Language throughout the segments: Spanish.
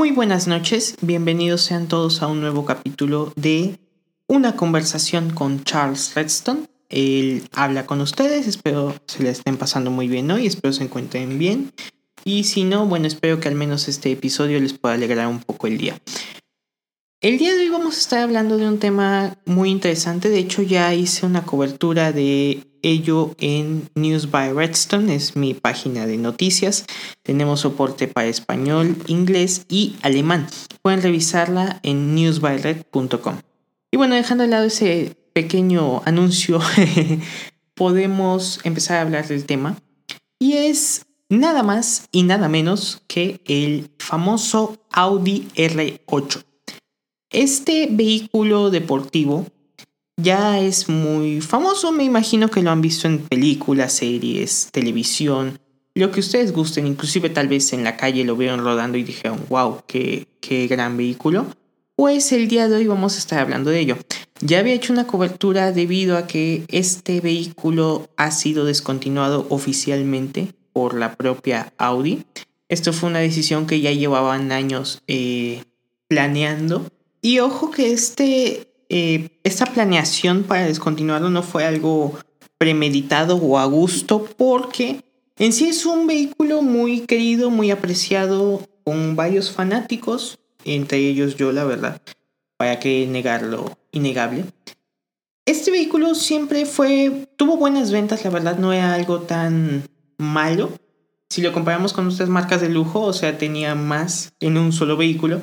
Muy buenas noches, bienvenidos sean todos a un nuevo capítulo de Una conversación con Charles Redstone. Él habla con ustedes, espero se le estén pasando muy bien hoy, espero se encuentren bien. Y si no, bueno, espero que al menos este episodio les pueda alegrar un poco el día. El día de hoy vamos a estar hablando de un tema muy interesante, de hecho ya hice una cobertura de ello en News by Redstone, es mi página de noticias. Tenemos soporte para español, inglés y alemán. Pueden revisarla en newsbyred.com. Y bueno, dejando de lado ese pequeño anuncio, podemos empezar a hablar del tema. Y es nada más y nada menos que el famoso Audi R8. Este vehículo deportivo ya es muy famoso, me imagino que lo han visto en películas, series, televisión, lo que ustedes gusten, inclusive tal vez en la calle lo vieron rodando y dijeron, wow, qué, qué gran vehículo. Pues el día de hoy vamos a estar hablando de ello. Ya había hecho una cobertura debido a que este vehículo ha sido descontinuado oficialmente por la propia Audi. Esto fue una decisión que ya llevaban años eh, planeando. Y ojo que este eh, esta planeación para descontinuarlo no fue algo premeditado o a gusto porque en sí es un vehículo muy querido, muy apreciado con varios fanáticos, entre ellos yo la verdad, para que negarlo innegable. Este vehículo siempre fue, tuvo buenas ventas, la verdad no era algo tan malo. Si lo comparamos con otras marcas de lujo, o sea, tenía más en un solo vehículo,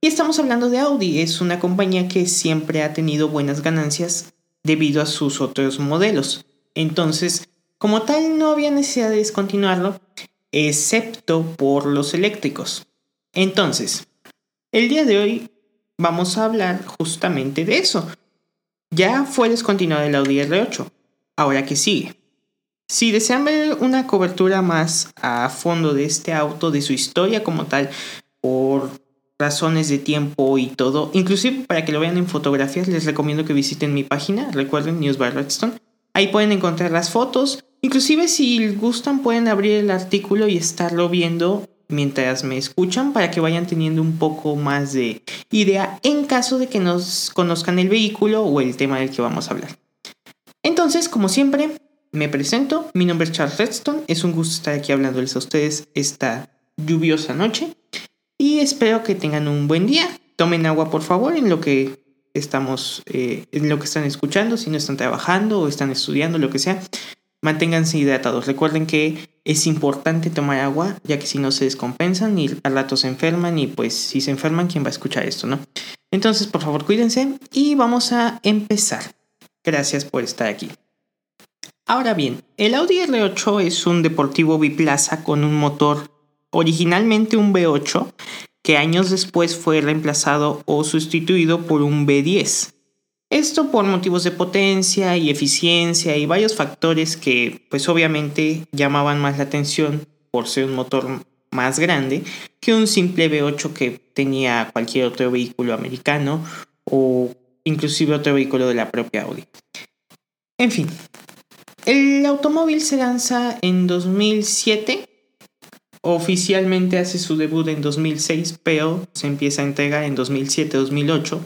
y estamos hablando de Audi, es una compañía que siempre ha tenido buenas ganancias debido a sus otros modelos. Entonces, como tal, no había necesidad de descontinuarlo, excepto por los eléctricos. Entonces, el día de hoy vamos a hablar justamente de eso. Ya fue descontinuado el Audi R8. Ahora que sigue. Si desean ver una cobertura más a fondo de este auto, de su historia como tal, por razones de tiempo y todo. Inclusive para que lo vean en fotografías les recomiendo que visiten mi página, recuerden News by Redstone. Ahí pueden encontrar las fotos. Inclusive si gustan pueden abrir el artículo y estarlo viendo mientras me escuchan para que vayan teniendo un poco más de idea en caso de que nos conozcan el vehículo o el tema del que vamos a hablar. Entonces, como siempre, me presento. Mi nombre es Charles Redstone. Es un gusto estar aquí hablándoles a ustedes esta lluviosa noche. Y espero que tengan un buen día. Tomen agua, por favor, en lo que estamos, eh, en lo que están escuchando, si no están trabajando o están estudiando, lo que sea. Manténganse hidratados. Recuerden que es importante tomar agua, ya que si no se descompensan y al rato se enferman y pues si se enferman, ¿quién va a escuchar esto, no? Entonces, por favor, cuídense y vamos a empezar. Gracias por estar aquí. Ahora bien, el Audi R8 es un deportivo biplaza con un motor originalmente un V8 que años después fue reemplazado o sustituido por un V10. Esto por motivos de potencia y eficiencia y varios factores que pues obviamente llamaban más la atención por ser un motor más grande que un simple V8 que tenía cualquier otro vehículo americano o inclusive otro vehículo de la propia Audi. En fin, el automóvil se lanza en 2007 Oficialmente hace su debut en 2006, pero se empieza a entregar en 2007-2008.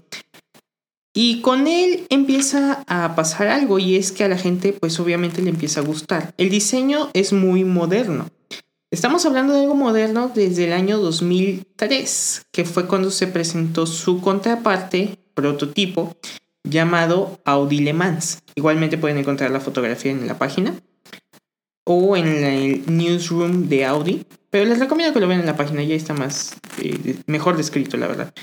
Y con él empieza a pasar algo y es que a la gente pues obviamente le empieza a gustar. El diseño es muy moderno. Estamos hablando de algo moderno desde el año 2003, que fue cuando se presentó su contraparte, prototipo, llamado Audi Le Mans. Igualmente pueden encontrar la fotografía en la página o en el newsroom de Audi. Pero les recomiendo que lo vean en la página, ya está más eh, mejor descrito, la verdad.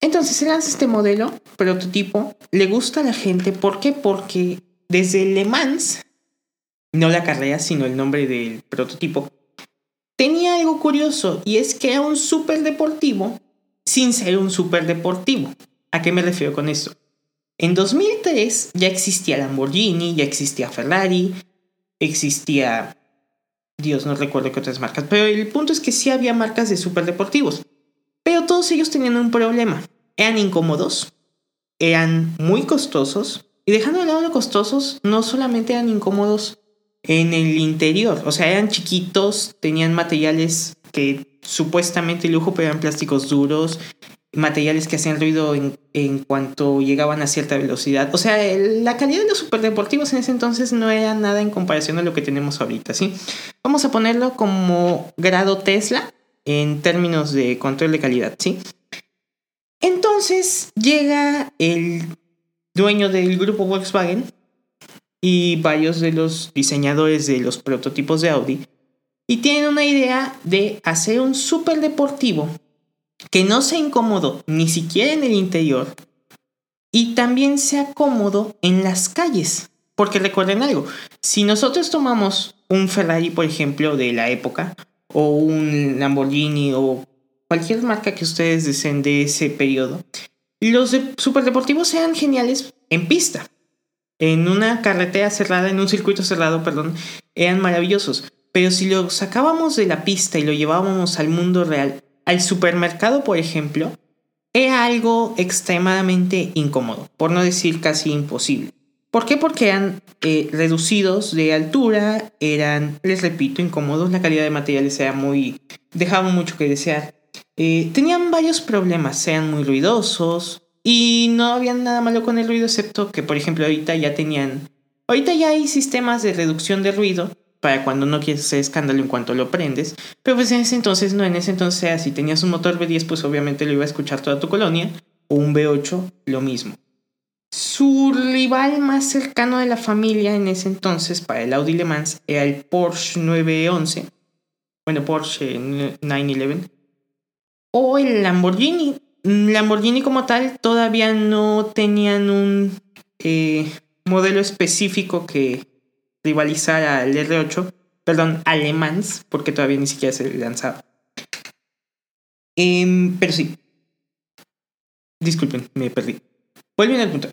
Entonces se lanza este modelo, prototipo, le gusta a la gente. ¿Por qué? Porque desde Le Mans, no la carrera, sino el nombre del prototipo, tenía algo curioso y es que era un super deportivo sin ser un super deportivo. ¿A qué me refiero con eso? En 2003 ya existía Lamborghini, ya existía Ferrari, existía, Dios, no recuerdo qué otras marcas, pero el punto es que sí había marcas de superdeportivos. Pero todos ellos tenían un problema. Eran incómodos, eran muy costosos, y dejando de lado lo costosos, no solamente eran incómodos en el interior, o sea, eran chiquitos, tenían materiales que supuestamente lujo, pero eran plásticos duros, materiales que hacían ruido en, en, cuanto llegaban a cierta velocidad. O sea, la calidad de los superdeportivos en ese entonces no era nada en comparación a lo que tenemos ahorita, ¿sí? Vamos a ponerlo como grado Tesla en términos de control de calidad, ¿sí? Entonces llega el dueño del grupo Volkswagen y varios de los diseñadores de los prototipos de Audi y tienen una idea de hacer un super deportivo que no sea incómodo ni siquiera en el interior y también sea cómodo en las calles. Porque recuerden algo, si nosotros tomamos un Ferrari, por ejemplo, de la época, o un Lamborghini, o cualquier marca que ustedes deseen de ese periodo, los superdeportivos sean geniales en pista. En una carretera cerrada, en un circuito cerrado, perdón, eran maravillosos. Pero si lo sacábamos de la pista y lo llevábamos al mundo real, al supermercado, por ejemplo, era algo extremadamente incómodo, por no decir casi imposible. ¿Por qué? Porque eran eh, reducidos de altura, eran, les repito, incómodos, la calidad de materiales era muy... dejaban mucho que desear. Eh, tenían varios problemas, eran muy ruidosos y no había nada malo con el ruido, excepto que, por ejemplo, ahorita ya tenían... Ahorita ya hay sistemas de reducción de ruido para cuando no quieres hacer escándalo en cuanto lo prendes. Pero pues en ese entonces no, en ese entonces si tenías un motor V10 pues obviamente lo iba a escuchar toda tu colonia. O un V8, lo mismo. Su rival más cercano de la familia en ese entonces para el Audi Le Mans era el Porsche 911. Bueno, Porsche 911. O el Lamborghini. Lamborghini como tal todavía no tenían un eh, modelo específico que rivalizar al R8, perdón, Alemans, porque todavía ni siquiera se lanzaba. Em, pero sí. Disculpen, me perdí. Vuelven al punto.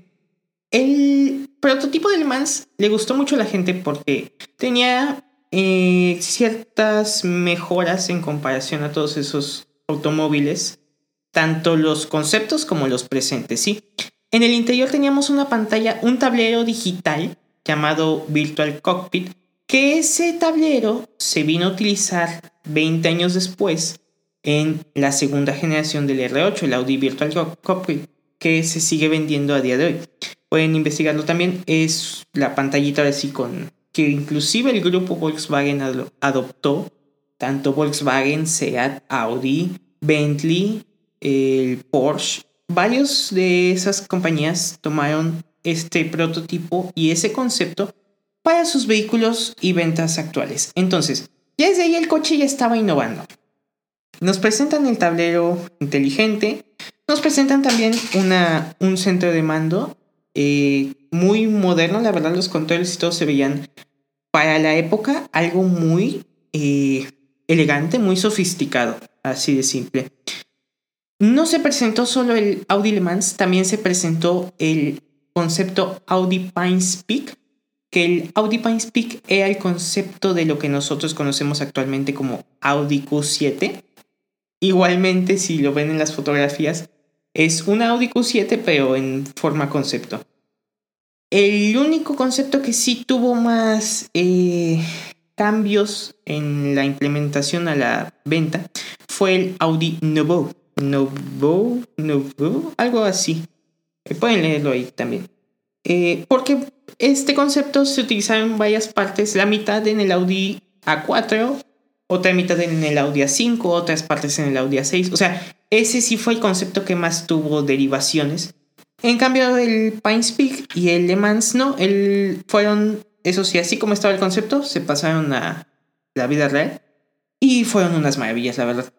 el prototipo de Alemans le gustó mucho a la gente porque tenía eh, ciertas mejoras en comparación a todos esos automóviles, tanto los conceptos como los presentes, ¿sí? En el interior teníamos una pantalla, un tablero digital llamado Virtual Cockpit, que ese tablero se vino a utilizar 20 años después en la segunda generación del R8, el Audi Virtual Cockpit, que se sigue vendiendo a día de hoy. Pueden investigarlo también, es la pantallita así con que inclusive el grupo Volkswagen adoptó, tanto Volkswagen, Seat, Audi, Bentley, el Porsche, varios de esas compañías tomaron este prototipo y ese concepto para sus vehículos y ventas actuales. Entonces, ya desde ahí el coche ya estaba innovando. Nos presentan el tablero inteligente, nos presentan también una, un centro de mando eh, muy moderno, la verdad los controles y todo se veían para la época algo muy eh, elegante, muy sofisticado, así de simple. No se presentó solo el Audi Le Mans, también se presentó el concepto Audi Pines Peak, que el Audi Pines Peak era el concepto de lo que nosotros conocemos actualmente como Audi Q7. Igualmente, si lo ven en las fotografías, es un Audi Q7 pero en forma concepto. El único concepto que sí tuvo más eh, cambios en la implementación a la venta fue el Audi Nouveau. Nouveau, Nouveau, algo así. Pueden leerlo ahí también. Eh, porque este concepto se utiliza en varias partes, la mitad en el Audi A4, otra mitad en el Audi A5, otras partes en el Audi A6. O sea, ese sí fue el concepto que más tuvo derivaciones. En cambio, el Pines Peak y el Le Mans no, el, fueron, eso sí, así como estaba el concepto, se pasaron a la vida real y fueron unas maravillas, la verdad.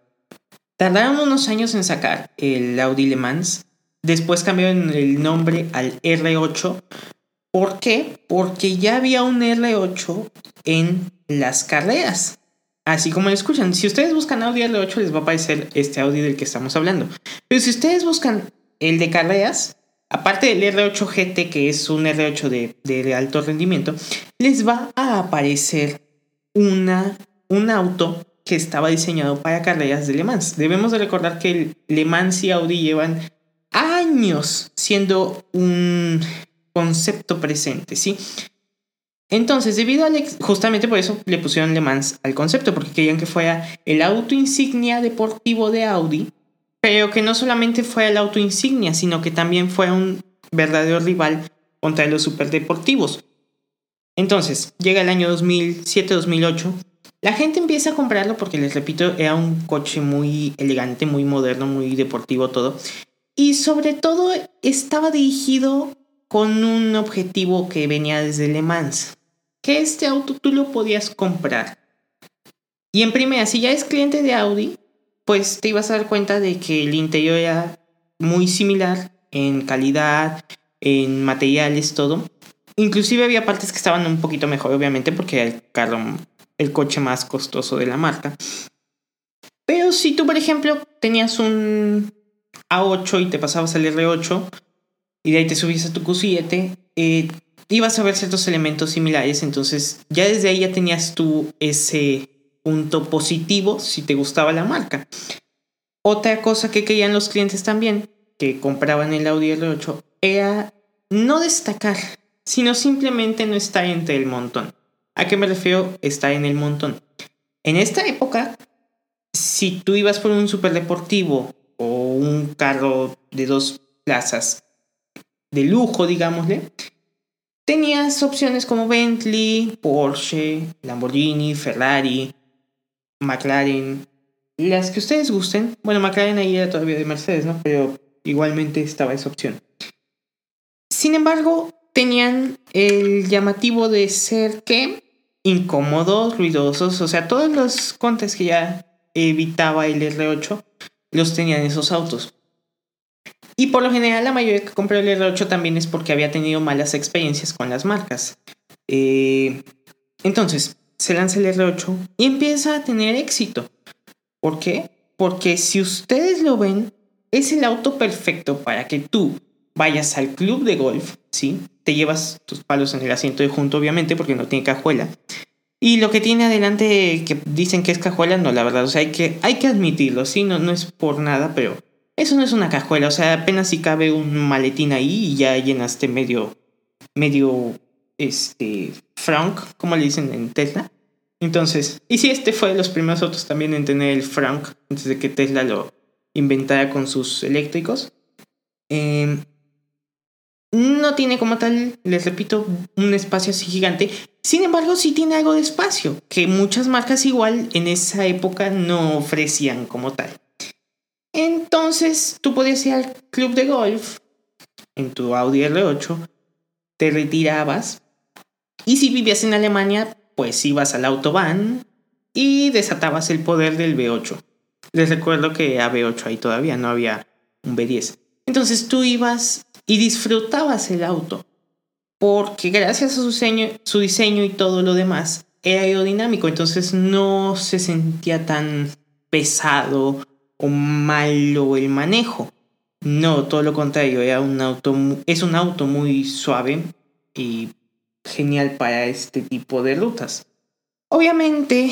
Tardaron unos años en sacar el Audi Le Mans, Después cambiaron el nombre al R8. ¿Por qué? Porque ya había un R8 en las carreras. Así como lo escuchan. Si ustedes buscan Audi R8 les va a aparecer este Audi del que estamos hablando. Pero si ustedes buscan el de carreras, aparte del R8 GT, que es un R8 de, de alto rendimiento, les va a aparecer una, un auto que estaba diseñado para carreras de Le Mans. Debemos de recordar que el Le Mans y Audi llevan años siendo un concepto presente, ¿sí? Entonces, debido al justamente por eso le pusieron Le Mans al concepto, porque querían que fuera el auto insignia deportivo de Audi, pero que no solamente fuera el auto insignia, sino que también fuera un verdadero rival contra los superdeportivos. Entonces, llega el año 2007-2008, la gente empieza a comprarlo porque, les repito, era un coche muy elegante, muy moderno, muy deportivo todo. Y sobre todo estaba dirigido con un objetivo que venía desde Le Mans que este auto tú lo podías comprar. Y en primera, si ya es cliente de Audi, pues te ibas a dar cuenta de que el interior era muy similar en calidad, en materiales, todo. Inclusive había partes que estaban un poquito mejor, obviamente, porque era el carro, el coche más costoso de la marca. Pero si tú, por ejemplo, tenías un A8 y te pasabas al R8 y de ahí te subías a tu Q7, eh, ibas a ver ciertos elementos similares, entonces ya desde ahí ya tenías tú ese punto positivo si te gustaba la marca. Otra cosa que querían los clientes también, que compraban el Audi R8, era no destacar, sino simplemente no estar entre el montón. ¿A qué me refiero? Estar en el montón. En esta época, si tú ibas por un superdeportivo un carro de dos plazas de lujo, digámosle, Tenías opciones como Bentley, Porsche, Lamborghini, Ferrari, McLaren, las que ustedes gusten. Bueno, McLaren ahí era todavía de Mercedes, ¿no? Pero igualmente estaba esa opción. Sin embargo, tenían el llamativo de ser que incómodos, ruidosos, o sea, todos los contes que ya evitaba el R8 los tenían esos autos. Y por lo general la mayoría que compró el R8 también es porque había tenido malas experiencias con las marcas. Eh, entonces, se lanza el R8 y empieza a tener éxito. ¿Por qué? Porque si ustedes lo ven, es el auto perfecto para que tú vayas al club de golf, ¿sí? Te llevas tus palos en el asiento de junto, obviamente, porque no tiene cajuela. Y lo que tiene adelante que dicen que es cajuela, no, la verdad, o sea, hay que, hay que admitirlo, ¿sí? No, no es por nada, pero eso no es una cajuela, o sea, apenas si cabe un maletín ahí y ya llenaste medio, medio, este, frank, como le dicen en Tesla. Entonces, y si este fue de los primeros autos también en tener el frank, antes de que Tesla lo inventara con sus eléctricos. Em, no tiene como tal, les repito, un espacio así gigante. Sin embargo, sí tiene algo de espacio, que muchas marcas igual en esa época no ofrecían como tal. Entonces tú podías ir al club de golf en tu Audi R8, te retirabas y si vivías en Alemania, pues ibas al autobahn y desatabas el poder del V8. Les recuerdo que a V8 ahí todavía no había un V10. Entonces tú ibas y disfrutabas el auto porque gracias a su diseño, y todo lo demás era aerodinámico, entonces no se sentía tan pesado o malo el manejo. No, todo lo contrario, era un auto, es un auto muy suave y genial para este tipo de rutas. Obviamente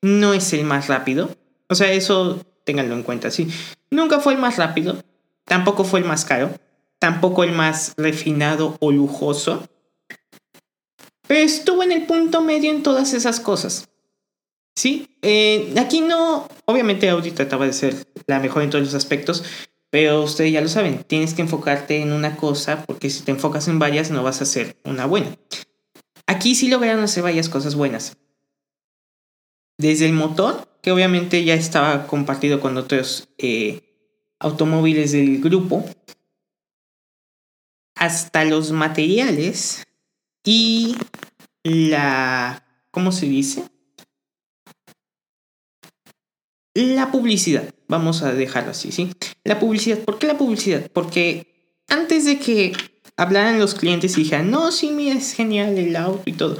no es el más rápido, o sea, eso ténganlo en cuenta, sí. Nunca fue el más rápido, tampoco fue el más caro, tampoco el más refinado o lujoso, pero estuvo en el punto medio en todas esas cosas. Sí, eh, aquí no, obviamente Audi trataba de ser la mejor en todos los aspectos, pero ustedes ya lo saben, tienes que enfocarte en una cosa porque si te enfocas en varias no vas a hacer una buena. Aquí sí lograron hacer varias cosas buenas. Desde el motor, que obviamente ya estaba compartido con otros eh, automóviles del grupo, hasta los materiales y la, ¿cómo se dice? La publicidad, vamos a dejarlo así, ¿sí? La publicidad, ¿por qué la publicidad? Porque antes de que hablaran los clientes y dijeran, no, sí, mira, es genial el auto y todo,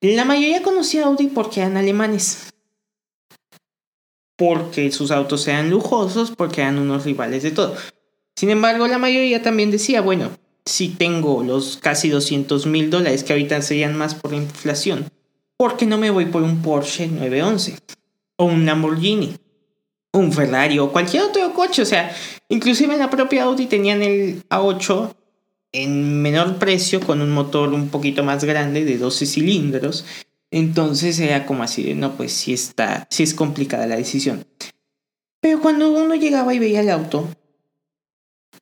la mayoría conocía Audi porque eran alemanes. Porque sus autos eran lujosos, porque eran unos rivales de todo. Sin embargo, la mayoría también decía, bueno, si tengo los casi 200 mil dólares que ahorita serían más por la inflación, ¿por qué no me voy por un Porsche 911? O un Lamborghini un Ferrari o cualquier otro coche. O sea, inclusive en la propia Audi tenían el A8 en menor precio con un motor un poquito más grande de 12 cilindros. Entonces era como así no, pues sí está, sí es complicada la decisión. Pero cuando uno llegaba y veía el auto,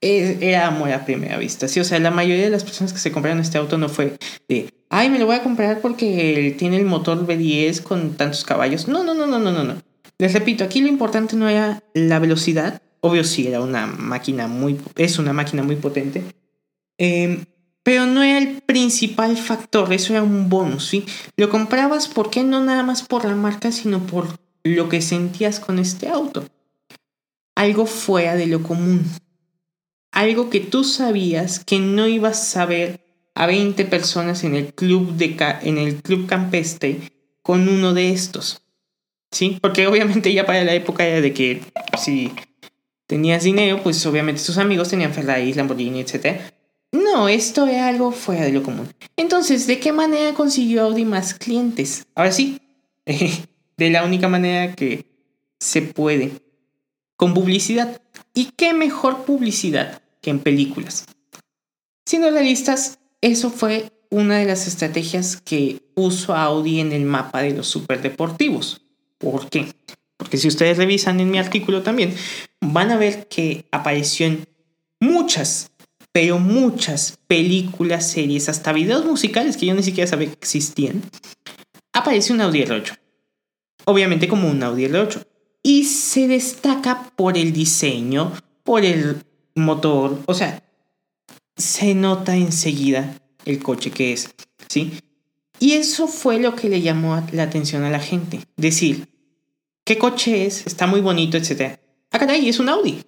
era amor a primera vista. Sí, o sea, la mayoría de las personas que se compraron este auto no fue de, ay, me lo voy a comprar porque tiene el motor V10 con tantos caballos. No, no, no, no, no, no, no. Les repito, aquí lo importante no era la velocidad. Obvio sí, era una máquina muy, es una máquina muy potente. Em, pero no era el principal factor, eso era un bonus, ¿sí? Lo comprabas, ¿por qué? No nada más por la marca, sino por lo que sentías con este auto. Algo fuera de lo común. Algo que tú sabías que no ibas a ver a 20 personas en el club, de en el club campestre con uno de estos. ¿Sí? Porque obviamente ya para la época era de que si tenías dinero, pues obviamente tus amigos tenían Ferrari, Lamborghini, etc. No, esto es algo fuera de lo común. Entonces, ¿de qué manera consiguió Audi más clientes? Ahora sí, de la única manera que se puede. Con publicidad. ¿Y qué mejor publicidad que en películas? Siendo realistas, eso fue una de las estrategias que puso Audi en el mapa de los superdeportivos. ¿Por qué? Porque si ustedes revisan en mi artículo también, van a ver que apareció en muchas pero muchas películas, series, hasta videos musicales que yo ni siquiera sabía que existían, aparece un Audi R8. Obviamente como un Audi R8. Y se destaca por el diseño, por el motor, o sea, se nota enseguida el coche que es, ¿sí? Y eso fue lo que le llamó la atención a la gente. Decir, ¿qué coche es? Está muy bonito, etc. Ah, caray, es un Audi.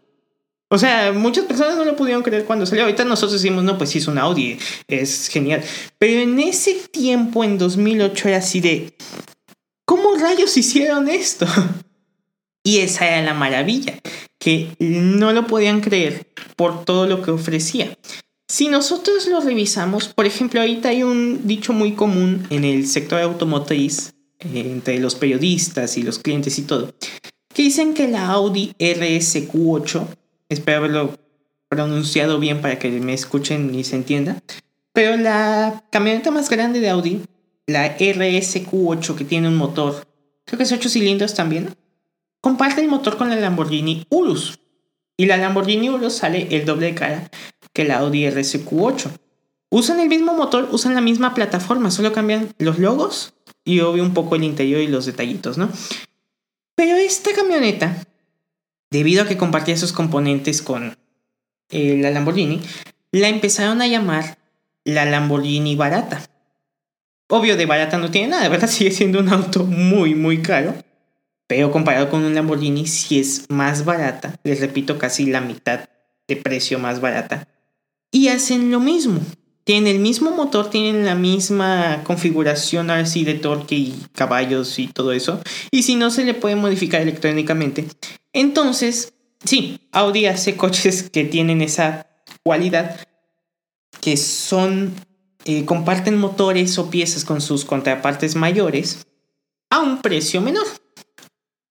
O sea, muchas personas no lo pudieron creer cuando salió. Ahorita nosotros decimos, no, pues sí es un Audi, es genial. Pero en ese tiempo, en 2008, era así de, ¿cómo rayos hicieron esto? Y esa era la maravilla, que no lo podían creer por todo lo que ofrecía. Si nosotros lo revisamos, por ejemplo, ahorita hay un dicho muy común en el sector automotriz, eh, entre los periodistas y los clientes y todo, que dicen que la Audi RSQ8 Espero haberlo pronunciado bien para que me escuchen y se entienda. Pero la camioneta más grande de Audi, la RSQ8, que tiene un motor, creo que es 8 cilindros también, comparte el motor con la Lamborghini Urus. Y la Lamborghini Urus sale el doble de cara que la Audi RSQ8. Usan el mismo motor, usan la misma plataforma, solo cambian los logos y obvio un poco el interior y los detallitos, ¿no? Pero esta camioneta debido a que compartía esos componentes con eh, la Lamborghini, la empezaron a llamar la Lamborghini barata. Obvio, de barata no tiene nada, ¿verdad? Sigue siendo un auto muy, muy caro. Pero comparado con un Lamborghini, si es más barata. Les repito, casi la mitad de precio más barata. Y hacen lo mismo. Tienen el mismo motor, tienen la misma configuración ahora sí de torque y caballos y todo eso. Y si no, se le puede modificar electrónicamente. Entonces, sí, Audi hace coches que tienen esa cualidad, que son, eh, comparten motores o piezas con sus contrapartes mayores a un precio menor.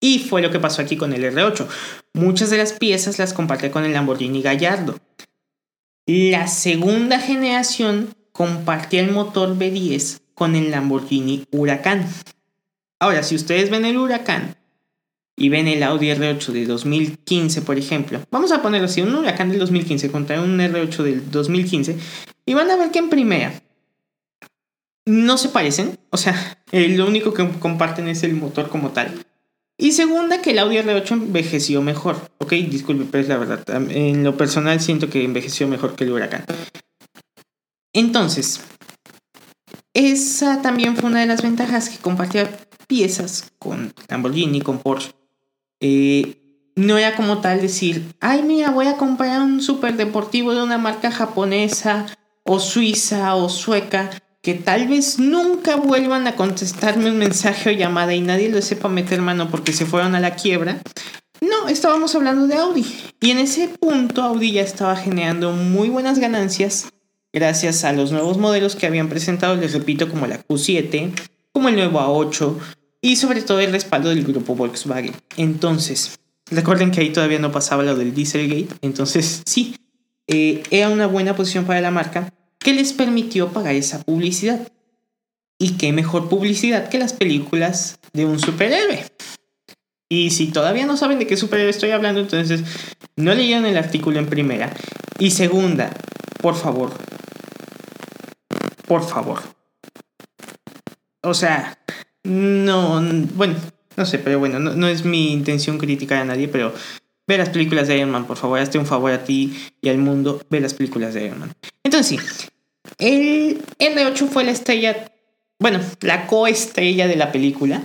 Y fue lo que pasó aquí con el R8. Muchas de las piezas las comparte con el Lamborghini Gallardo. La segunda generación compartía el motor V10 con el Lamborghini Huracán. Ahora, si ustedes ven el Huracán, y ven el Audi R8 de 2015, por ejemplo, vamos a ponerlo así, un huracán del 2015 contra un R8 del 2015, y van a ver que en primera no se parecen, o sea, lo único que comparten es el motor como tal. Y segunda, que el Audi R8 envejeció mejor. Ok, disculpe, pero es la verdad. En lo personal siento que envejeció mejor que el Huracán. Entonces, esa también fue una de las ventajas que compartía piezas con Lamborghini, con Porsche. Eh, no era como tal decir, ay mira, voy a comprar un super deportivo de una marca japonesa o suiza o sueca que tal vez nunca vuelvan a contestarme un mensaje o llamada y nadie lo sepa meter mano porque se fueron a la quiebra. No, estábamos hablando de Audi. Y en ese punto Audi ya estaba generando muy buenas ganancias gracias a los nuevos modelos que habían presentado, les repito, como la Q7, como el nuevo A8, y sobre todo el respaldo del grupo Volkswagen. Entonces, recuerden que ahí todavía no pasaba lo del Dieselgate, entonces sí, eh, era una buena posición para la marca que les permitió pagar esa publicidad. Y qué mejor publicidad que las películas de un superhéroe. Y si todavía no saben de qué superhéroe estoy hablando, entonces no leyeron el artículo en primera. Y segunda, por favor. Por favor. O sea, no, bueno, no sé, pero bueno, no, es mi intención criticar a nadie, pero ve las películas de Iron Man, por favor, hazte un favor a ti y al mundo, ve las películas de Iron Man. Entonces sí, el R8 fue la estrella, bueno, la coestrella de la película.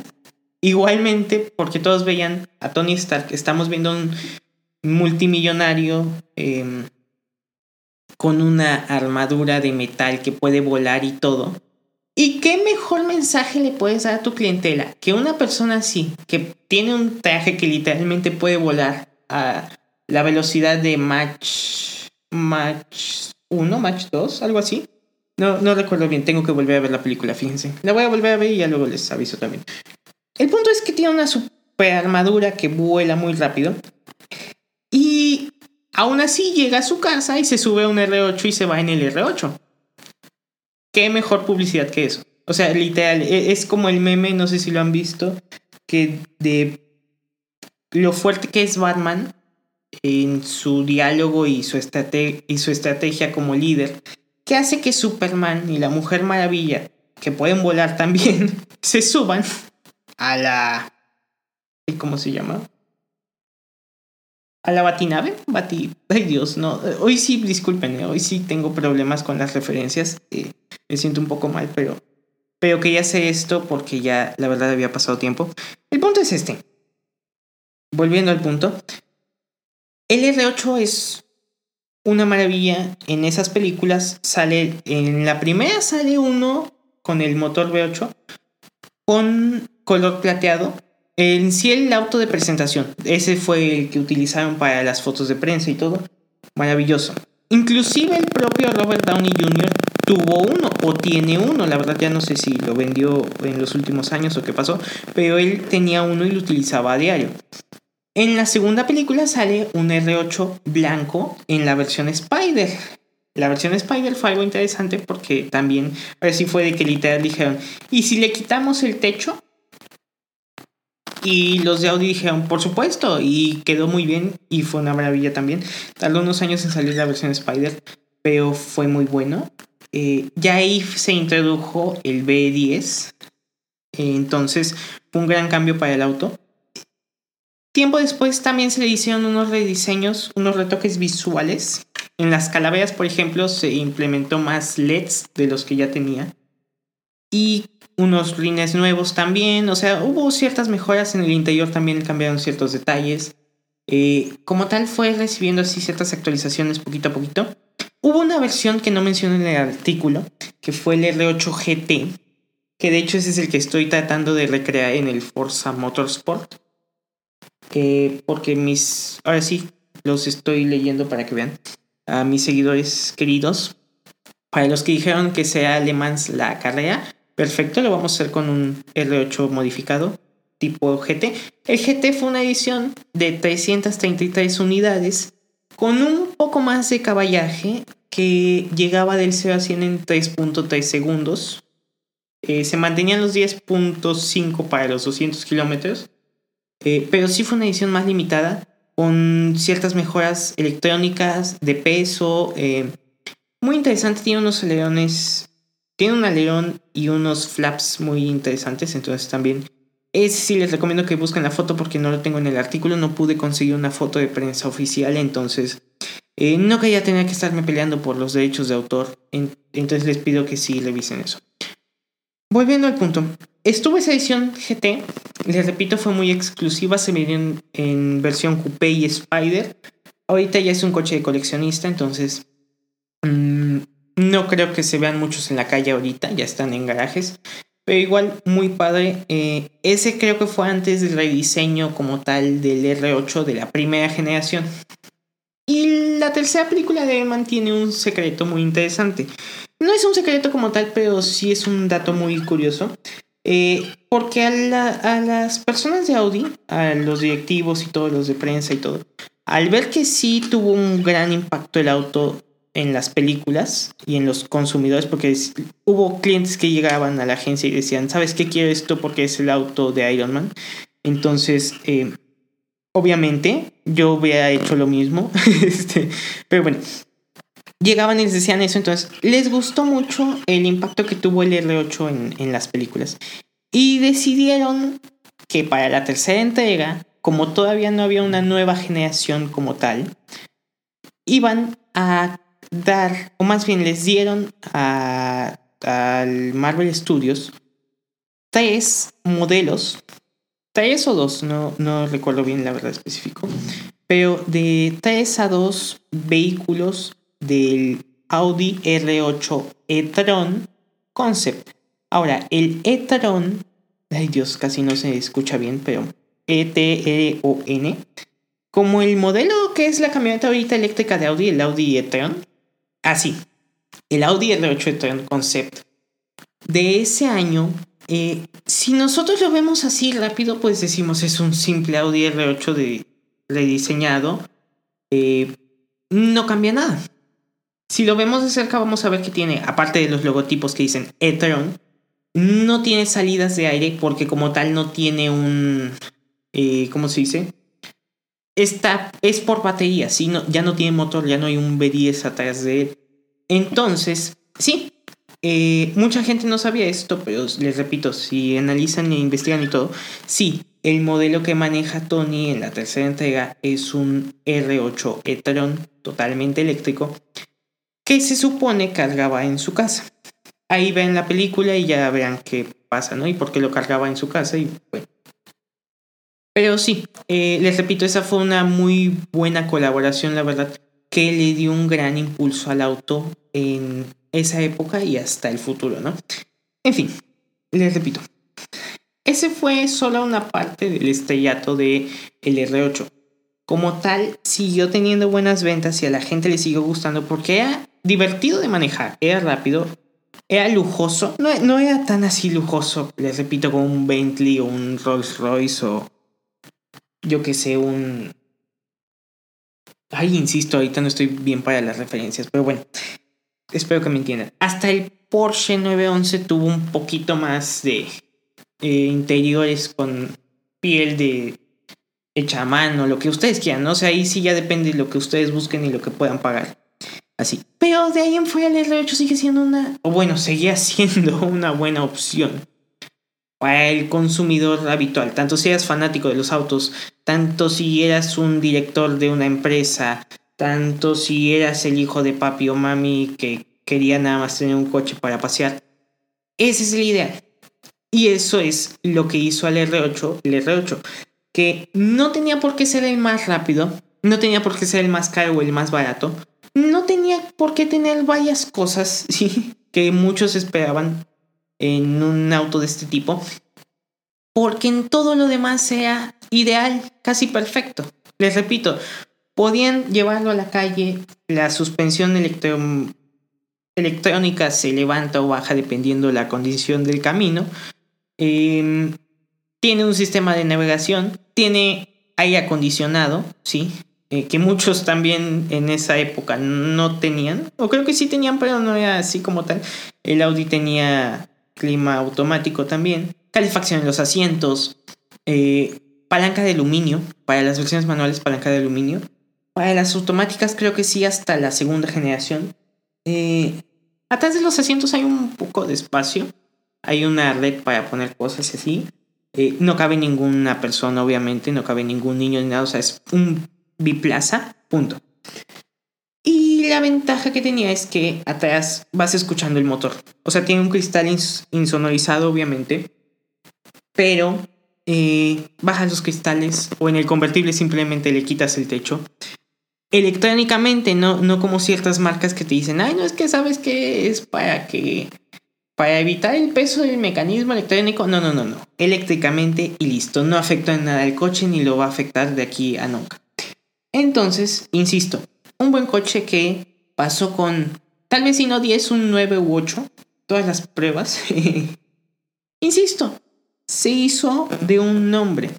Igualmente, porque todos veían a Tony Stark, estamos viendo un multimillonario em, con una armadura de metal que puede volar y todo. ¿Y qué mejor mensaje le puedes dar a tu clientela que una persona así, que tiene un traje que literalmente puede volar a la velocidad de Match, Match 1, Match 2, algo así? No, no recuerdo bien, tengo que volver a ver la película, fíjense. La voy a volver a ver y ya luego les aviso también. El punto es que tiene una super armadura que vuela muy rápido. Y aún así llega a su casa y se sube a un R8 y se va en el R8. ¿Qué mejor publicidad que eso? O sea, literal, e, es como el meme, no sé si lo han visto, que de lo fuerte que es Batman en su diálogo y su, y su estrategia como líder, que hace que Superman y la Mujer Maravilla, que pueden volar también, se suban a la... ¿Cómo se llama? a la batinave. Bati... Ay Dios, no. Hoy sí, disculpen, hoy sí tengo problemas con las referencias. Eh, me siento un poco mal, pero, pero ya sé esto porque ya la verdad había pasado tiempo. El punto es este. Volviendo al punto. El R8 es una maravilla. En esas películas sale, en la primera sale uno con el motor V8 con color plateado en sí auto de presentación, ese fue el que utilizaron para las fotos de prensa y todo. Maravilloso. Inclusive el propio Robert Downey Jr. tuvo uno o tiene uno, la verdad ya no sé si lo vendió en los últimos años o qué pasó, pero él tenía uno y lo utilizaba a diario. En la segunda película sale un R8 blanco en la versión Spider. La versión Spider fue algo interesante porque también, a ver si fue de que literal dijeron, ¿y si le quitamos el techo? Y los de Audi dijeron, por supuesto, y quedó muy bien y fue una maravilla también. Tardó unos años en salir la versión Spider, pero fue muy bueno. Eh, ya ahí se introdujo el B10, entonces fue un gran cambio para el auto. Tiempo después también se le hicieron unos rediseños, unos retoques visuales. En las calaveras, por ejemplo, se implementó más LEDs de los que ya tenía. Y unos rines nuevos también, o sea, hubo ciertas mejoras en el interior, también cambiaron ciertos detalles. Eh, como tal fue recibiendo así ciertas actualizaciones poquito a poquito. Hubo una versión que no mencioné en el artículo, que fue el R8 GT, que de hecho ese es el que estoy tratando de recrear en el Forza Motorsport. Porque mis, ahora sí, los estoy leyendo para que vean a mis seguidores queridos. Para los que dijeron que sea alemán la carrera, Perfecto, lo vamos a hacer con un R8 modificado tipo GT. El GT fue una edición de 333 unidades con un poco más de caballaje que llegaba del 0 a 100 en 3.3 segundos. Eh, se mantenían los 10.5 para los 200 kilómetros, eh, pero sí fue una edición más limitada con ciertas mejoras electrónicas de peso. Eh, muy interesante, tiene unos alerones tiene un alerón y unos flaps muy interesantes, entonces también es sí les recomiendo que busquen la foto porque no lo tengo en el artículo, no pude conseguir una foto de prensa oficial, entonces eh, no quería tener que estarme peleando por los derechos de autor, entonces les pido que sí revisen eso. Volviendo al punto, estuvo esa edición GT, les repito, fue muy exclusiva, se me en, en versión coupé y Spider. Ahorita ya es un coche de coleccionista, entonces mmm, no creo que se vean muchos en la calle ahorita, ya están en garajes. Pero igual, muy padre. Eh, ese creo que fue antes del rediseño como tal del R8 de la primera generación. Y la tercera película de Man tiene un secreto muy interesante. No es un secreto como tal, pero sí es un dato muy curioso. Eh, porque a, las personas de Audi, a los directivos y todos los de prensa y todo, al ver que sí tuvo un gran impacto el auto en las películas y en los consumidores, porque hubo clientes que llegaban a la agencia y decían, ¿sabes qué quiero esto? Porque es el auto de Iron Man. Entonces, eh, obviamente, yo hubiera hecho lo mismo. este, pero bueno, llegaban y les decían eso, entonces les gustó mucho el impacto que tuvo el R8 en, en las películas. Y decidieron que para la tercera entrega, como todavía no había una nueva generación como tal, iban a dar, o más bien les dieron a, al Marvel Studios tres modelos, tres o dos, no, no recuerdo bien la verdad específico, pero de tres a dos vehículos del Audi R8 e-tron Concept. Ahora, el e-tron, ay Dios, casi no se escucha bien, pero E-T-R-O-N, como el modelo que es la camioneta ahorita eléctrica de Audi, el Audi e-tron, Así, ah, el Audi R8 Concept de ese año, eh, si nosotros lo vemos así rápido, pues decimos es un simple Audi R8 de rediseñado. Eh, no cambia nada. Si lo vemos de cerca, vamos a ver que tiene, aparte de los logotipos que dicen e-tron, no tiene salidas de aire porque como tal no tiene un... Eh, ¿Cómo se dice? Está, es por batería, ¿sí? no, ya no tiene motor, ya no hay un B10 atrás de él. Entonces, sí, eh, mucha gente no sabía esto, pero les repito, si analizan e investigan y todo, sí, el modelo que maneja Tony en la tercera entrega es un R8 e-tron totalmente eléctrico que se supone cargaba en su casa. Ahí ven la película y ya vean qué pasa, ¿no? Y por qué lo cargaba en su casa y bueno. Pero sí, eh, les repito, esa fue una muy buena colaboración, la verdad, que le dio un gran impulso al auto en esa época y hasta el futuro, ¿no? En fin, les repito, ese fue solo una parte del estrellato de el R8. Como tal, siguió teniendo buenas ventas y a la gente le siguió gustando porque era divertido de manejar, era rápido, era lujoso, no, era tan así lujoso, les repito, como un Bentley o un Rolls Royce o yo que sé, un... Ay, insisto, ahorita no estoy bien para las referencias, pero bueno, espero que me entiendan. Hasta el Porsche 911 tuvo un poquito más de eh, interiores con piel de hecha a mano, lo que ustedes quieran, ¿no? O sea, ahí sí ya depende de lo que ustedes busquen y lo que puedan pagar. Así. Pero de ahí en fuera el R8 sigue siendo una, o bueno, seguía siendo una buena opción para el consumidor habitual, tanto si eras fanático de los autos, tanto si eras un director de una empresa, tanto si eras el hijo de papi o mami que quería nada más tener un coche para pasear. Ese es el ideal. Y eso es lo que hizo al R8, el R8, que no tenía por qué ser el más rápido, no tenía por qué ser el más caro o el más barato, no tenía por qué tener varias cosas, sí, que muchos esperaban en un auto de este tipo, porque en todo lo demás sea ideal, casi perfecto. Les repito, podían llevarlo a la calle, la suspensión electrónica se levanta o baja dependiendo de la condición del camino. Em, tiene un sistema de navegación, tiene aire acondicionado, ¿sí? Eh, que muchos también en esa época no tenían, o creo que sí tenían, pero no era así como tal. El Audi tenía clima automático también, calefacción en los asientos, eh, palanca de aluminio, para las versiones manuales palanca de aluminio, para las automáticas creo que sí hasta la segunda generación. Eh, atrás de los asientos hay un poco de espacio, hay una red para poner cosas así. Eh, no cabe ninguna persona, obviamente, no cabe ningún niño ni nada, o sea, es un biplaza, punto. Y la ventaja que tenía es que atrás vas escuchando el motor. O sea, tiene un cristal insonorizado, obviamente. Pero eh, bajas los cristales o en el convertible simplemente le quitas el techo. Electrónicamente, no, no como ciertas marcas que te dicen, ay, no es que sabes que es para que. Para evitar el peso del mecanismo electrónico. No, no, no, no. Eléctricamente y listo. No afecta en nada el coche ni lo va a afectar de aquí a nunca. Entonces, insisto, un buen coche que pasó con tal vez si no 10, un 9 u 8, todas las pruebas. Insisto, se hizo de un nombre.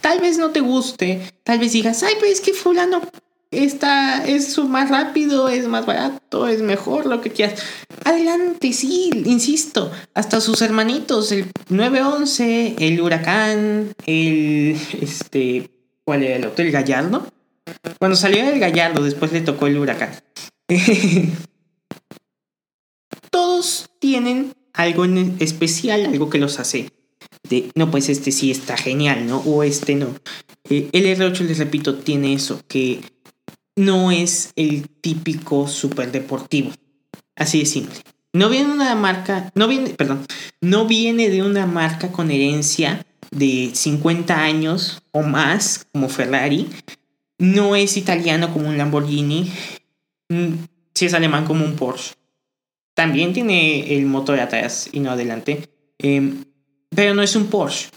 Tal vez no te guste, tal vez digas, ay, pero es que fulano está, es más rápido, es más barato, es mejor, lo que quieras. Adelante, sí, insisto, hasta sus hermanitos, el 911, el huracán, el, este, ¿cuál era el otro? El gallardo. Cuando salió el gallardo, después le tocó el huracán. Todos tienen algo en especial, algo que los hace de, no, pues este sí está genial, ¿no? O este no. Eh, el R8, les repito, tiene eso, que no es el típico super deportivo. Así de simple. No viene de una marca, no viene, perdón, no viene de una marca con herencia de 50 años o más, como Ferrari. No es italiano como un Lamborghini. Mm, si es alemán como un Porsche. También tiene el motor atrás y no adelante. Em, pero no es un Porsche.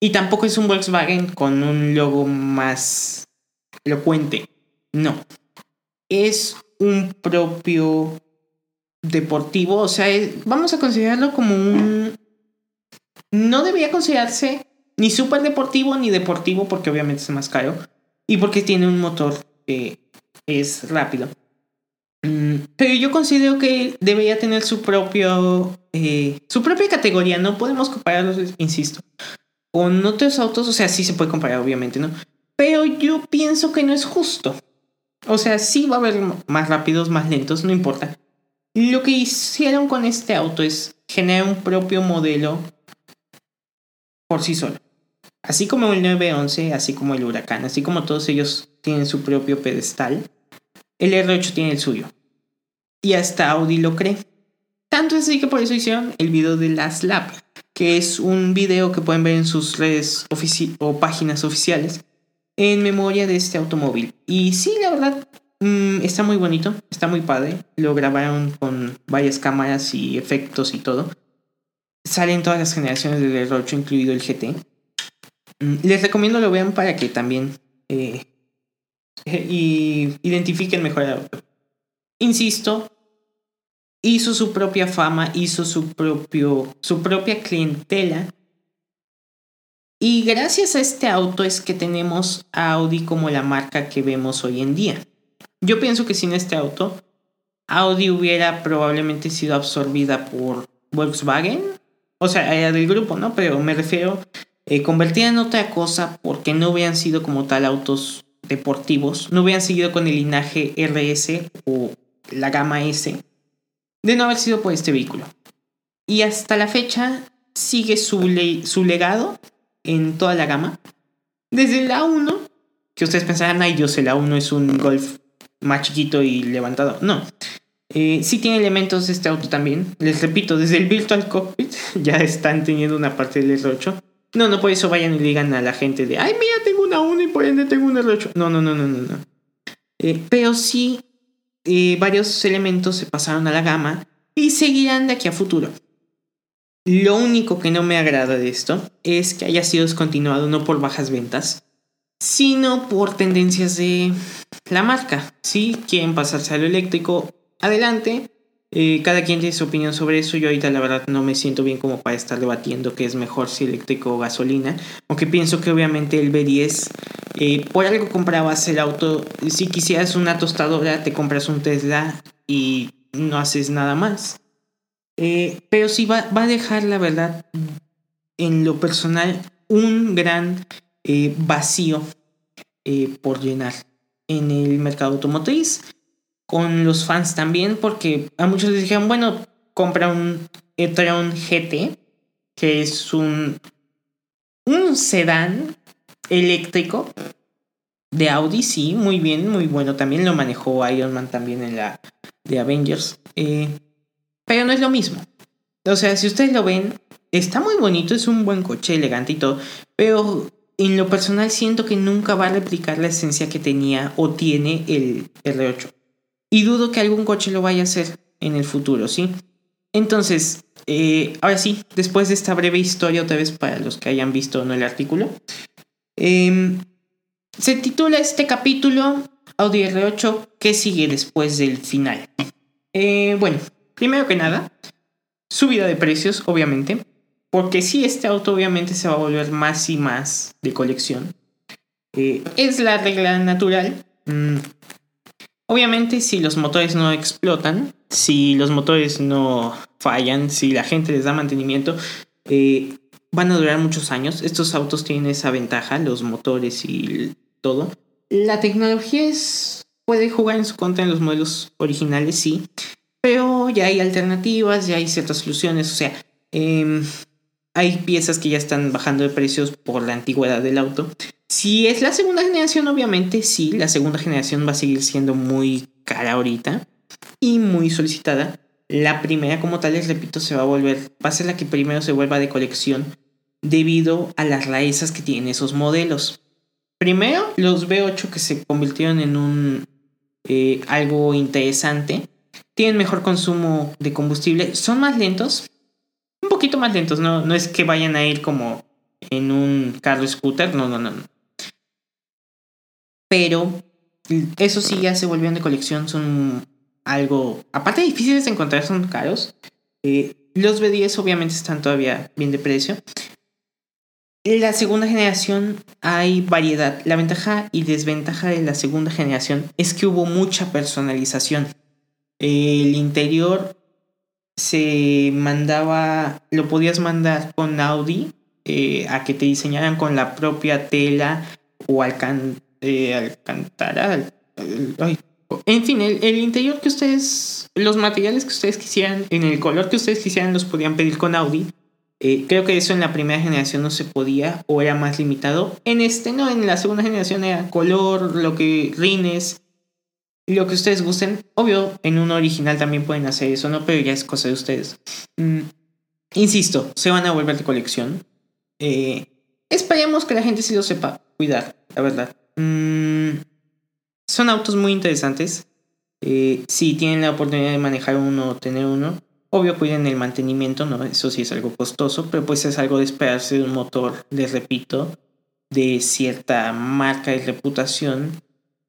Y tampoco es un Volkswagen con un logo más elocuente. No. Es un propio deportivo. O sea, vamos a considerarlo como un... No debería considerarse ni súper deportivo ni deportivo porque obviamente es más caro. Y porque tiene un motor que es rápido. Mm, pero yo considero que debería tener su propio... Eh, su propia categoría. No podemos compararlos, insisto, con otros autos. O sea, sí se puede comparar, obviamente, ¿no? Pero yo pienso que no es justo. O sea, sí va a haber más rápidos, más lentos, no importa. Lo que hicieron con este auto es generar un propio modelo por sí solo. Así como el 911, así como el Huracán, así como todos ellos tienen su propio pedestal, el R8 tiene el suyo. Y hasta Audi lo cree. Tanto es así que por eso hicieron el video de Last Lap, que es un video que pueden ver en sus redes o páginas oficiales en memoria de este automóvil. Y sí, la verdad, mm, está muy bonito, está muy padre. Lo grabaron con varias cámaras y efectos y todo. Salen todas las generaciones del R8, incluido el GT. Mm, les recomiendo lo vean para que también eh, y identifiquen mejor el auto. Insisto, hizo su propia fama, hizo su, propio, su propia clientela y gracias a este auto es que tenemos a Audi como la marca que vemos hoy en día. Yo pienso que sin este auto, Audi hubiera probablemente sido absorbida por Volkswagen. O sea, era del grupo, ¿no? Pero me refiero eh, convertida en otra cosa porque no hubieran sido como tal autos deportivos, no hubieran seguido con el linaje RS o la gama S, de no haber sido por este vehículo. Y hasta la fecha sigue su, su legado en toda la gama. Desde el A1, que ustedes pensarán, ay Dios, el A1 es un Golf más chiquito y levantado. No. Eh, sí tiene elementos este auto también. Les repito, desde el Virtual Cockpit ya están teniendo una parte del R8. No, no por eso vayan y digan a la gente de, ay, mira, tengo una 1 y por ende tengo un R8. No, no, no, no, no. no. Eh, pero sí, eh, varios elementos se pasaron a la gama y seguirán de aquí a futuro. Lo único que no me agrada de esto es que haya sido descontinuado no por bajas ventas, sino por tendencias de la marca. Si quieren pasarse a lo eléctrico, adelante. Eh, cada quien tiene su opinión sobre eso. Yo ahorita la verdad no me siento bien como para estar debatiendo qué es mejor si eléctrico o gasolina. Aunque pienso que obviamente el B10, eh, por algo comprabas el auto. Si quisieras una tostadora, te compras un Tesla y no haces nada más. Eh, pero sí va, a dejar, la verdad, en lo personal, un gran eh, vacío eh, por llenar en el mercado automotriz. Con los fans también, porque a muchos les dijeron, bueno, compra un e-tron GT, que es un, un sedán eléctrico de Audi, sí, muy bien, muy bueno. También lo manejó Iron Man también en la de Avengers. Eh, pero no es lo mismo. O sea, si ustedes lo ven, está muy bonito, es un buen coche elegante y todo, pero en lo personal siento que nunca va a replicar la esencia que tenía o tiene el R8. Y dudo que algún coche lo vaya a hacer en el futuro, ¿sí? Entonces, eh, ahora sí, después de esta breve historia, otra vez para los que hayan visto no el artículo, em, se titula este capítulo Audi R8, ¿qué sigue después del final? Eh, bueno, Primero que nada, subida de precios, obviamente. porque si este auto obviamente se va a volver más y más de colección. Eh, es la regla natural. Mm. Obviamente si los motores no explotan, si los motores no fallan, si la gente les da mantenimiento, eh, van a durar muchos años. Estos autos tienen esa ventaja, los motores y todo. La tecnología es, puede jugar en su contra en los modelos originales, sí, pero ya hay alternativas, ya hay ciertas soluciones, o sea, em, hay piezas que ya están bajando de precios por la antigüedad del auto. Si es la segunda generación, obviamente sí, la segunda generación va a seguir siendo muy cara ahorita y muy solicitada. La primera, como tal, les repito, se va a volver, va a ser la que primero se vuelva de colección debido a las raíces que tienen esos modelos. Primero, los V8 que se convirtieron en un eh, algo interesante. Tienen mejor consumo de combustible. Son más lentos. Un poquito más lentos. No, no es que vayan a ir como en un carro scooter. No, no, no. Pero eso sí ya se volvieron de colección. Son algo... Aparte difíciles de encontrar, son caros. Eh, los B10 obviamente están todavía bien de precio. La segunda generación hay variedad. La ventaja y desventaja de la segunda generación es que hubo mucha personalización. El interior se mandaba, lo podías mandar con Audi eh, a que te diseñaran con la propia tela o alcan, eh, alcantara. en fin, el, interior que ustedes, los materiales que ustedes quisieran, en el color que ustedes quisieran, los podían pedir con Audi. Eh, creo que eso en la primera generación no se podía o era más limitado. En este no, en la segunda generación era color, lo que rines, lo que ustedes gusten. Obvio, en un original también pueden hacer eso, ¿no? Pero ya es cosa de ustedes. Mm, insisto, se van a volver de colección. Eh, esperemos que la gente sí lo sepa cuidar, la verdad. Mm, son autos muy interesantes. Eh, si tienen la oportunidad de manejar uno o tener uno, Obvio cuiden el mantenimiento, ¿no? Eso sí es algo costoso, pero pues es algo de esperarse de un motor, les repito, de cierta marca y reputación,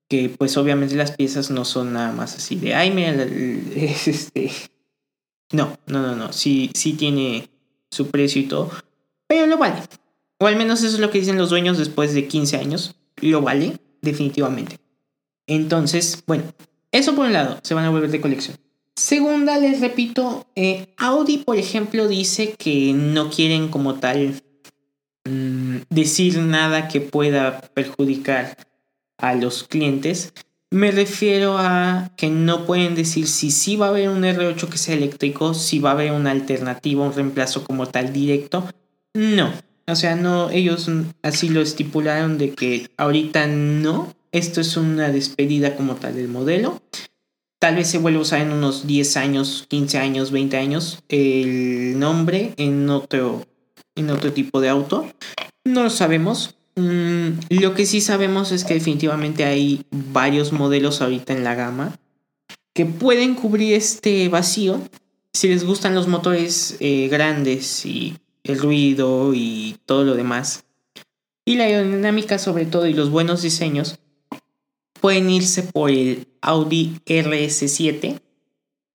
que pues obviamente las piezas no son nada más así de, ay, mira, es este... No, no, no, no, sí, sí tiene su precio y todo, pero lo vale. O al menos eso es lo que dicen los dueños después de 15 años, lo vale, definitivamente. Entonces, bueno, eso por un lado, se van a volver de colección. Segunda, les repito, eh, Audi, por ejemplo, dice que no quieren como tal mm, decir nada que pueda perjudicar a los clientes. Me refiero a que no pueden decir si sí va a haber un R8 que sea eléctrico, si va a haber una alternativa, un reemplazo como tal directo. No, o sea, no, ellos así lo estipularon de que ahorita no. Esto es una despedida como tal del modelo. Tal vez se vuelva a usar en unos 10 años, 15 años, 20 años el nombre en otro, en otro tipo de auto. No lo sabemos. Mm, lo que sí sabemos es que definitivamente hay varios modelos ahorita en la gama que pueden cubrir este vacío si les gustan los motores eh, grandes y el ruido y todo lo demás. Y la aerodinámica sobre todo y los buenos diseños pueden irse por el Audi RS7,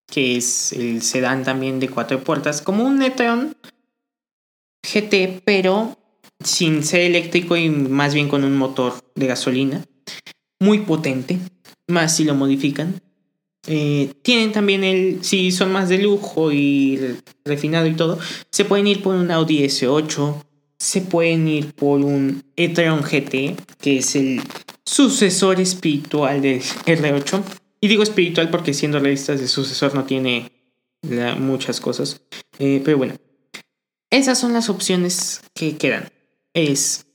que es el sedán también de cuatro puertas, como un e-tron GT, pero sin ser eléctrico y más bien con un motor de gasolina. Muy potente, más si lo modifican. Eh, tienen también el, si son más de lujo y refinado y todo, se pueden ir por un Audi S8, se pueden ir por un e-tron GT, que es el sucesor espiritual del R8. Y digo espiritual porque siendo realistas, el sucesor no tiene muchas cosas. Eh, pero bueno, esas son las opciones que quedan. Es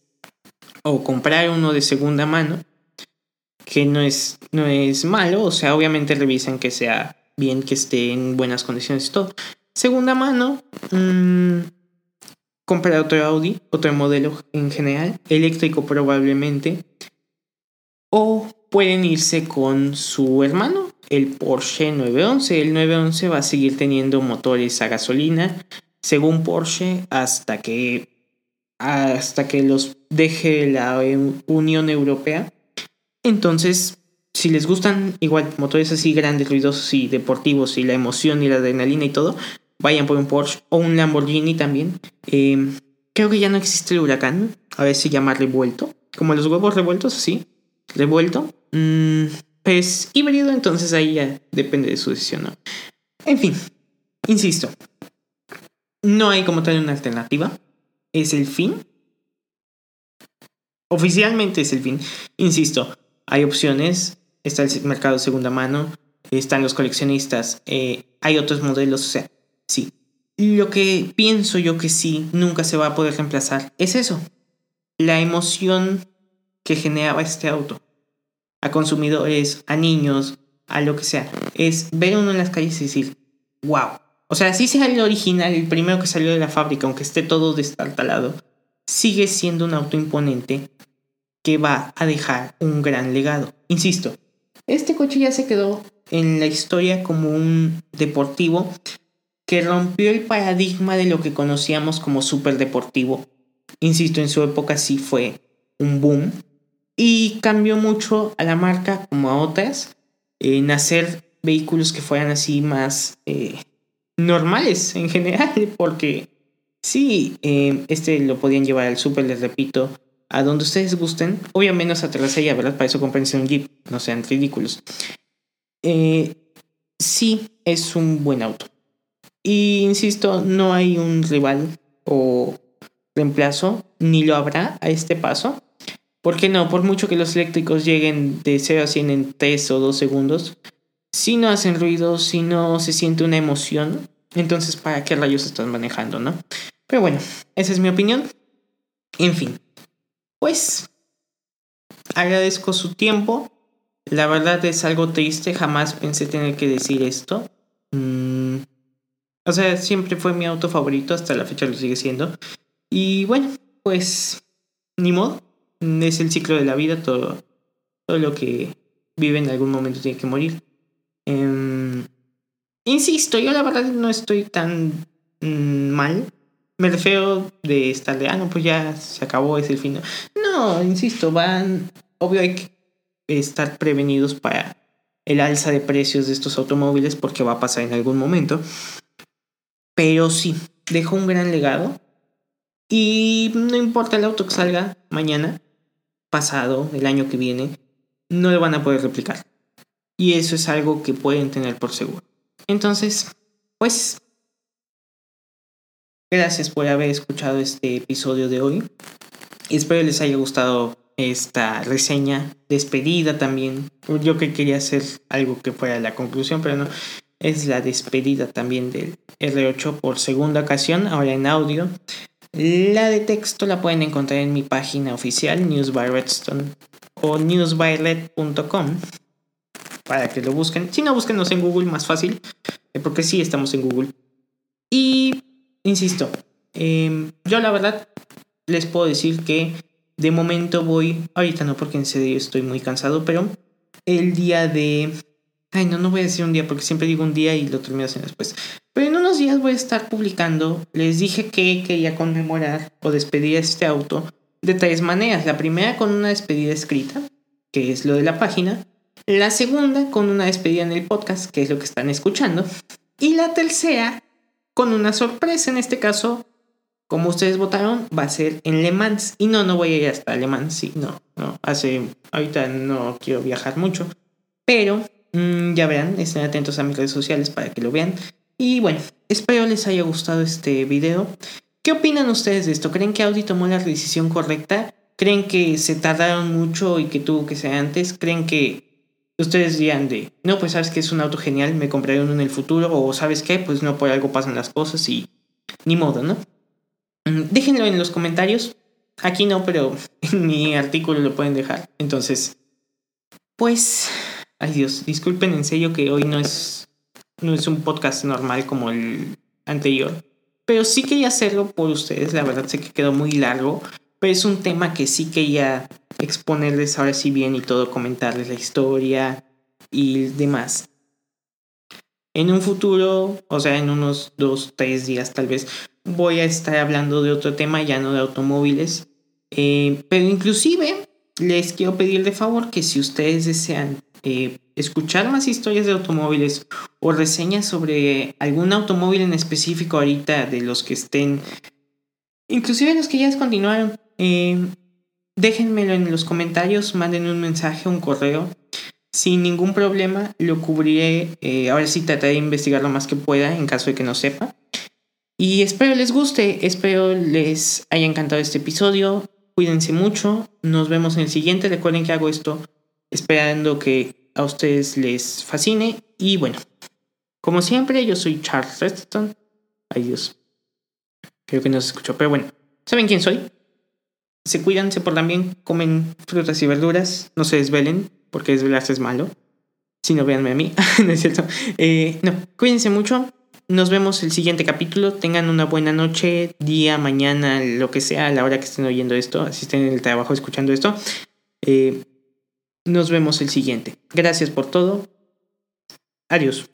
o comprar uno de segunda mano, que no es, no es malo, o sea, obviamente revisen que sea bien, que esté en buenas condiciones y todo. Segunda mano, mmm, comprar otro Audi, otro modelo en general, eléctrico probablemente, o pueden irse con su hermano, el Porsche 911. El 911 va a seguir teniendo motores a gasolina, según Porsche, hasta que, hasta que los deje la Unión Europea. Entonces, si les gustan igual motores así grandes, ruidosos y deportivos y la emoción y la adrenalina y todo, vayan por un Porsche o un Lamborghini también. Em, creo que ya no existe el huracán, a ver si llama revuelto, como los huevos revueltos, así, revuelto. Mm, pues híbrido, entonces ahí ya depende de su decisión. En fin, insisto, no hay como tal una alternativa, es el fin. Oficialmente es el fin, insisto, hay opciones, está el mercado de segunda mano, están los coleccionistas, eh, hay otros modelos, o sea, sí. Lo que pienso yo que sí, nunca se va a poder reemplazar, es eso, la emoción que generaba este auto a consumidores, a niños, a lo que sea. Es ver uno en las calles y decir, wow. O sea, si sea el original, el primero que salió de la fábrica, aunque esté todo destartalado, sigue siendo un auto imponente que va a dejar un gran legado. Insisto, este coche ya se quedó en la historia como un deportivo que rompió el paradigma de lo que conocíamos como deportivo. Insisto, en su época sí fue un boom y cambió mucho a la marca como a otras en hacer vehículos que fueran así más eh, normales en general, porque sí, eh, este lo podían llevar al súper, les repito, a donde ustedes gusten, obviamente menos a ella, ¿verdad? Para eso comprense un Jeep, no sean ridículos. Eh, sí, es un buen auto. Y insisto, no hay un rival o reemplazo, ni lo habrá a este paso. ¿Por qué no? Por mucho que los eléctricos lleguen de 0 a 100 en 3 o 2 segundos, si no hacen ruido, si no se siente una emoción, entonces ¿para qué rayos estás manejando, no? Pero bueno, esa es mi opinión. En fin, pues agradezco su tiempo. La verdad es algo triste, jamás pensé tener que decir esto. Mm, o sea, siempre fue mi auto favorito, hasta la fecha lo sigue siendo. Y bueno, pues ni modo es el ciclo de la vida, todo, todo lo que vive en algún momento tiene que morir. Em, insisto, yo la verdad no estoy tan mm, mal. Me refiero de estar de, ah, no, pues ya se acabó, es el fin. No, insisto, van, obvio hay que estar prevenidos para el alza de precios de estos automóviles porque va a pasar en algún momento. Pero sí, dejó un gran legado. Y no importa el auto que salga mañana, pasado, el año que viene, no lo van a poder replicar. Y eso es algo que pueden tener por seguro. Entonces, pues, gracias por haber escuchado este episodio de hoy. Espero les haya gustado esta reseña, despedida también. Yo que quería hacer algo que fuera la conclusión, pero no. Es la despedida también del R8 por segunda ocasión, ahora en audio. La de texto la pueden encontrar en mi página oficial, News by Redstone o newsbyred.com para que lo busquen. Si no, búsquenos en Google, más fácil, eh, porque sí estamos en Google. Y, insisto, em, yo la verdad les puedo decir que de momento voy, ahorita no porque en serio estoy muy cansado, pero el día de... Ay, no, no voy a decir un día porque siempre digo un día y lo termino haciendo después. Pero en unos días voy a estar publicando, les dije que quería conmemorar o despedir este auto de tres maneras. La primera con una despedida escrita, que es lo de la página. La segunda con una despedida en el podcast, que es lo que están escuchando. Y la tercera con una sorpresa, en este caso, como ustedes votaron, va a ser en Le Mans. Y no, no voy a ir hasta Le Mans, sí, no, no, hace, ahorita no quiero viajar mucho. Pero mm, ya verán, estén atentos a mis redes sociales para que lo vean. Y bueno, espero les haya gustado este video. ¿Qué opinan ustedes de esto? ¿Creen que Audi tomó la decisión correcta? ¿Creen que se tardaron mucho y que tuvo que ser antes? ¿Creen que ustedes dirían de, no, pues sabes que es un auto genial, me compraré uno en el futuro? ¿O sabes qué? Pues no, por algo pasan las cosas y ni modo, ¿no? Mm, déjenlo en los comentarios. Aquí no, pero en mi artículo lo pueden dejar. Entonces, pues, ay Dios, disculpen en serio que hoy no es no es un podcast normal como el anterior. Pero sí quería hacerlo por ustedes. La verdad sé que quedó muy largo. Pero es un tema que sí quería exponerles ahora sí bien y todo, comentarles la historia y demás. En un futuro, o sea, en unos dos, tres días tal vez, voy a estar hablando de otro tema, ya no de automóviles. Eh, pero inclusive les quiero pedir de favor que si ustedes desean eh, escuchar más historias de automóviles o reseñas sobre algún automóvil en específico ahorita de los que estén, inclusive los que ya descontinuaron, eh, déjenmelo en los comentarios, manden un mensaje, un correo. Sin ningún problema lo cubriré. Eh, ahora sí trataré de investigar lo más que pueda en caso de que no sepa. Y espero les guste, espero les haya encantado este episodio. Cuídense mucho, nos vemos en el siguiente. Recuerden que hago esto esperando que a ustedes les fascine. Y bueno, como siempre, yo soy Charles Redstone. Adiós. Creo que no se escuchó, pero bueno, ¿saben quién soy? Se cuidan, se portan bien, comen frutas y verduras, no se desvelen, porque desvelarse es malo. Si no, véanme a mí, no es cierto. Eh, no, cuídense mucho, nos vemos el siguiente capítulo. Tengan una buena noche, día, mañana, lo que sea, a la hora que estén oyendo esto, si estén en el trabajo escuchando esto. Eh, nos vemos el siguiente. Gracias por todo. Adiós.